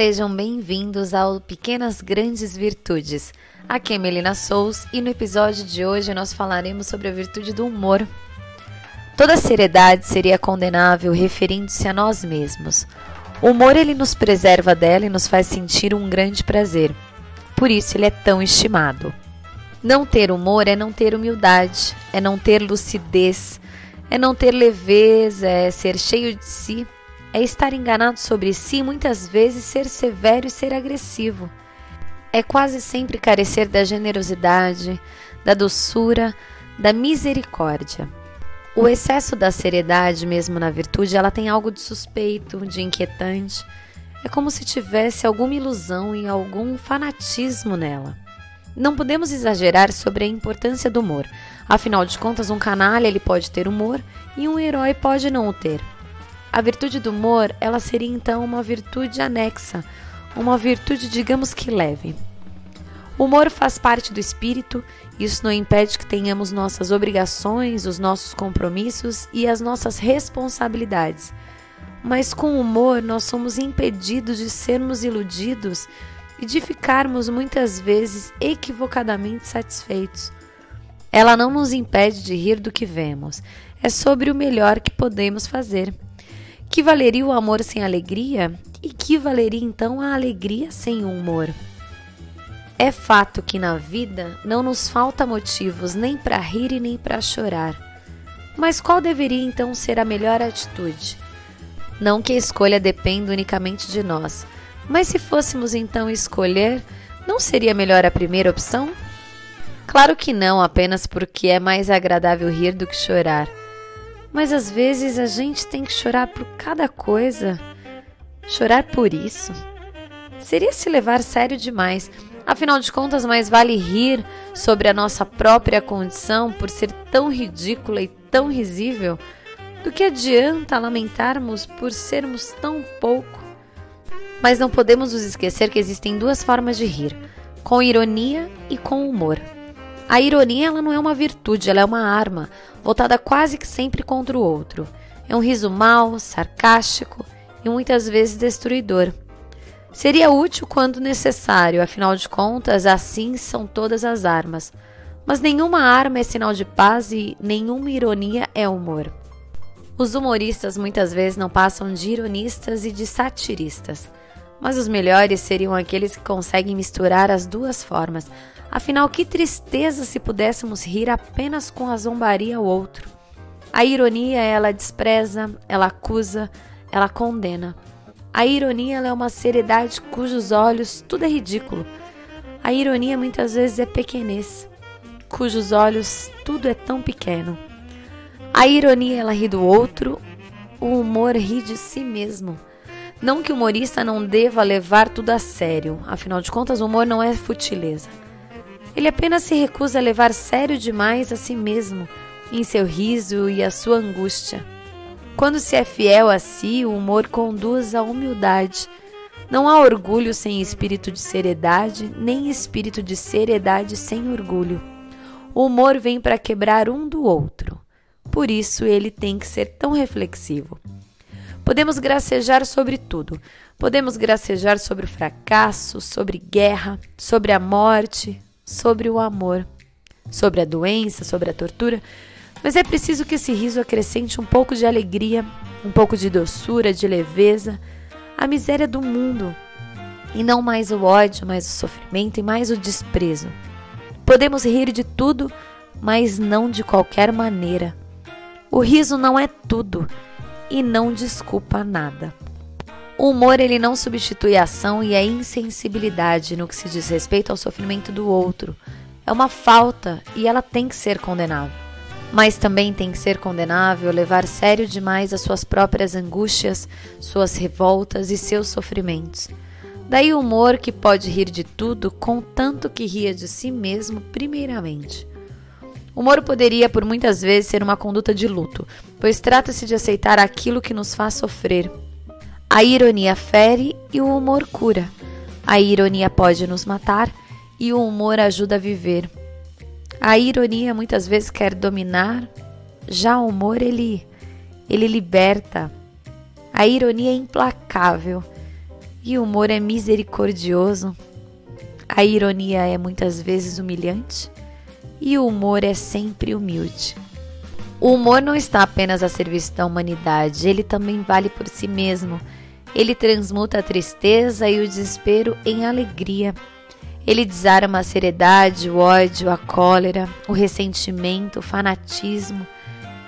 Sejam bem-vindos ao Pequenas Grandes Virtudes. Aqui é Melina Sous e no episódio de hoje nós falaremos sobre a virtude do humor. Toda seriedade seria condenável referindo-se a nós mesmos. O humor ele nos preserva dela e nos faz sentir um grande prazer. Por isso ele é tão estimado. Não ter humor é não ter humildade, é não ter lucidez, é não ter leveza, é ser cheio de si é estar enganado sobre si, muitas vezes ser severo e ser agressivo. É quase sempre carecer da generosidade, da doçura, da misericórdia. O excesso da seriedade, mesmo na virtude, ela tem algo de suspeito, de inquietante. É como se tivesse alguma ilusão e algum fanatismo nela. Não podemos exagerar sobre a importância do humor. Afinal de contas, um canalha ele pode ter humor e um herói pode não o ter. A virtude do humor, ela seria então uma virtude anexa, uma virtude, digamos que leve. O humor faz parte do espírito, isso não impede que tenhamos nossas obrigações, os nossos compromissos e as nossas responsabilidades. Mas com o humor nós somos impedidos de sermos iludidos e de ficarmos muitas vezes equivocadamente satisfeitos. Ela não nos impede de rir do que vemos, é sobre o melhor que podemos fazer. Que valeria o amor sem alegria? E que valeria então a alegria sem o humor? É fato que na vida não nos falta motivos nem para rir e nem para chorar. Mas qual deveria então ser a melhor atitude? Não que a escolha dependa unicamente de nós, mas se fôssemos então escolher, não seria melhor a primeira opção? Claro que não, apenas porque é mais agradável rir do que chorar. Mas às vezes a gente tem que chorar por cada coisa. Chorar por isso? Seria se levar sério demais. Afinal de contas, mais vale rir sobre a nossa própria condição por ser tão ridícula e tão risível do que adianta lamentarmos por sermos tão pouco. Mas não podemos nos esquecer que existem duas formas de rir: com ironia e com humor. A ironia ela não é uma virtude, ela é uma arma, voltada quase que sempre contra o outro. É um riso mau, sarcástico e muitas vezes destruidor. Seria útil quando necessário, afinal de contas, assim são todas as armas. Mas nenhuma arma é sinal de paz e nenhuma ironia é humor. Os humoristas muitas vezes não passam de ironistas e de satiristas, mas os melhores seriam aqueles que conseguem misturar as duas formas, Afinal, que tristeza se pudéssemos rir apenas com a zombaria ao outro. A ironia, ela despreza, ela acusa, ela condena. A ironia é uma seriedade cujos olhos tudo é ridículo. A ironia muitas vezes é pequenez, cujos olhos tudo é tão pequeno. A ironia ela ri do outro, o humor ri de si mesmo. Não que o humorista não deva levar tudo a sério, afinal de contas, o humor não é futileza. Ele apenas se recusa a levar sério demais a si mesmo, em seu riso e a sua angústia. Quando se é fiel a si, o humor conduz à humildade. Não há orgulho sem espírito de seriedade, nem espírito de seriedade sem orgulho. O humor vem para quebrar um do outro. Por isso ele tem que ser tão reflexivo. Podemos gracejar sobre tudo. Podemos gracejar sobre o fracasso, sobre guerra, sobre a morte, sobre o amor, sobre a doença, sobre a tortura, mas é preciso que esse riso acrescente um pouco de alegria, um pouco de doçura, de leveza, a miséria do mundo, e não mais o ódio, mais o sofrimento e mais o desprezo. Podemos rir de tudo, mas não de qualquer maneira. O riso não é tudo e não desculpa nada. O humor ele não substitui a ação e a insensibilidade no que se diz respeito ao sofrimento do outro. É uma falta e ela tem que ser condenável. Mas também tem que ser condenável levar sério demais as suas próprias angústias, suas revoltas e seus sofrimentos. Daí o humor que pode rir de tudo, contanto que ria de si mesmo primeiramente. O humor poderia, por muitas vezes, ser uma conduta de luto, pois trata-se de aceitar aquilo que nos faz sofrer, a ironia fere e o humor cura. A ironia pode nos matar e o humor ajuda a viver. A ironia muitas vezes quer dominar, já o humor ele ele liberta. A ironia é implacável e o humor é misericordioso. A ironia é muitas vezes humilhante e o humor é sempre humilde. O humor não está apenas a serviço da humanidade, ele também vale por si mesmo. Ele transmuta a tristeza e o desespero em alegria. Ele desarma a seriedade, o ódio, a cólera, o ressentimento, o fanatismo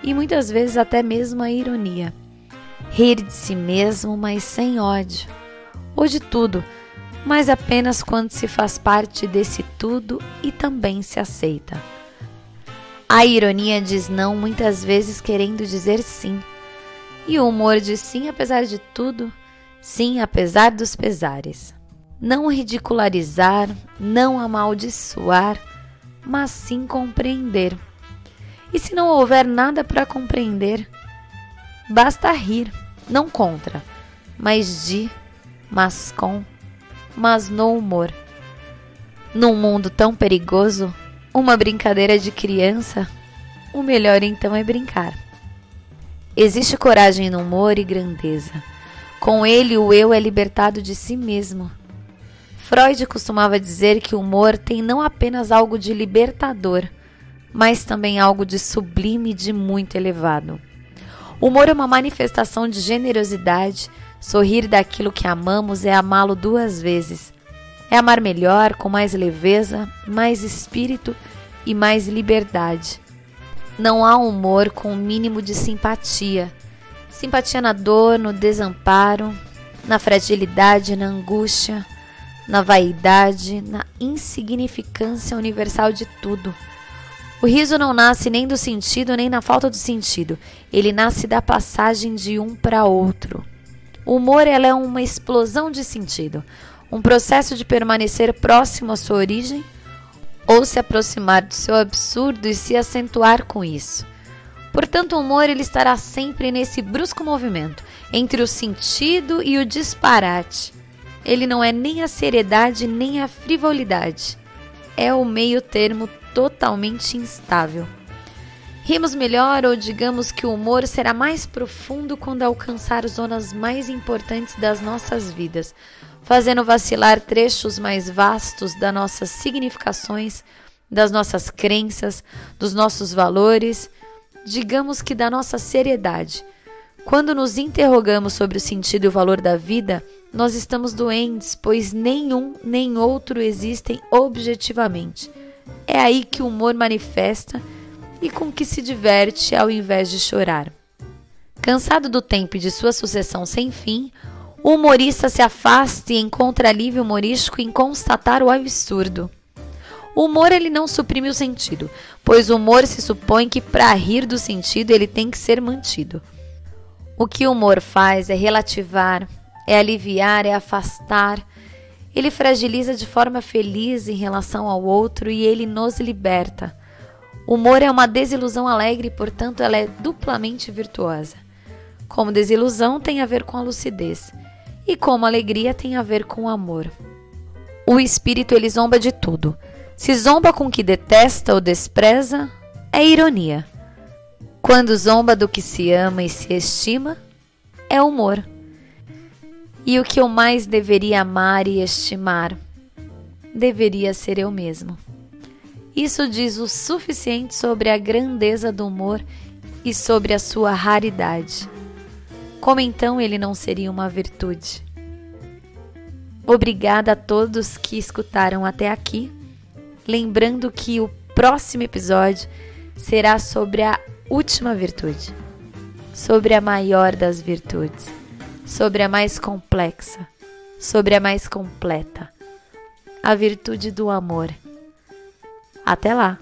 e muitas vezes até mesmo a ironia. Rir de si mesmo, mas sem ódio. Ou de tudo, mas apenas quando se faz parte desse tudo e também se aceita. A ironia diz não muitas vezes querendo dizer sim. E o humor diz sim apesar de tudo, sim apesar dos pesares. Não ridicularizar, não amaldiçoar, mas sim compreender. E se não houver nada para compreender, basta rir, não contra, mas de, mas com mas no humor. Num mundo tão perigoso, uma brincadeira de criança, o melhor então é brincar. Existe coragem no humor e grandeza. Com ele, o eu é libertado de si mesmo. Freud costumava dizer que o humor tem não apenas algo de libertador, mas também algo de sublime e de muito elevado. O humor é uma manifestação de generosidade, Sorrir daquilo que amamos é amá-lo duas vezes. É amar melhor, com mais leveza, mais espírito e mais liberdade. Não há humor com o um mínimo de simpatia. Simpatia na dor, no desamparo, na fragilidade, na angústia, na vaidade, na insignificância universal de tudo. O riso não nasce nem do sentido nem na falta do sentido, ele nasce da passagem de um para outro. O humor é uma explosão de sentido, um processo de permanecer próximo à sua origem ou se aproximar do seu absurdo e se acentuar com isso. Portanto, o humor ele estará sempre nesse brusco movimento entre o sentido e o disparate. Ele não é nem a seriedade nem a frivolidade. É o meio termo totalmente instável. Rimos melhor ou digamos que o humor será mais profundo quando alcançar zonas mais importantes das nossas vidas, fazendo vacilar trechos mais vastos das nossas significações, das nossas crenças, dos nossos valores, digamos que da nossa seriedade. Quando nos interrogamos sobre o sentido e o valor da vida, nós estamos doentes, pois nenhum nem outro existem objetivamente. É aí que o humor manifesta e com que se diverte ao invés de chorar. Cansado do tempo e de sua sucessão sem fim, o humorista se afasta e encontra alívio humorístico em constatar o absurdo. O humor ele não suprime o sentido, pois o humor se supõe que para rir do sentido ele tem que ser mantido. O que o humor faz é relativar, é aliviar, é afastar. Ele fragiliza de forma feliz em relação ao outro e ele nos liberta. O humor é uma desilusão alegre, portanto, ela é duplamente virtuosa. Como desilusão tem a ver com a lucidez, e como alegria tem a ver com o amor. O espírito ele zomba de tudo. Se zomba com o que detesta ou despreza, é ironia. Quando zomba do que se ama e se estima, é humor. E o que eu mais deveria amar e estimar deveria ser eu mesmo. Isso diz o suficiente sobre a grandeza do humor e sobre a sua raridade. Como então ele não seria uma virtude? Obrigada a todos que escutaram até aqui. Lembrando que o próximo episódio será sobre a última virtude, sobre a maior das virtudes, sobre a mais complexa, sobre a mais completa, a virtude do amor. Até lá!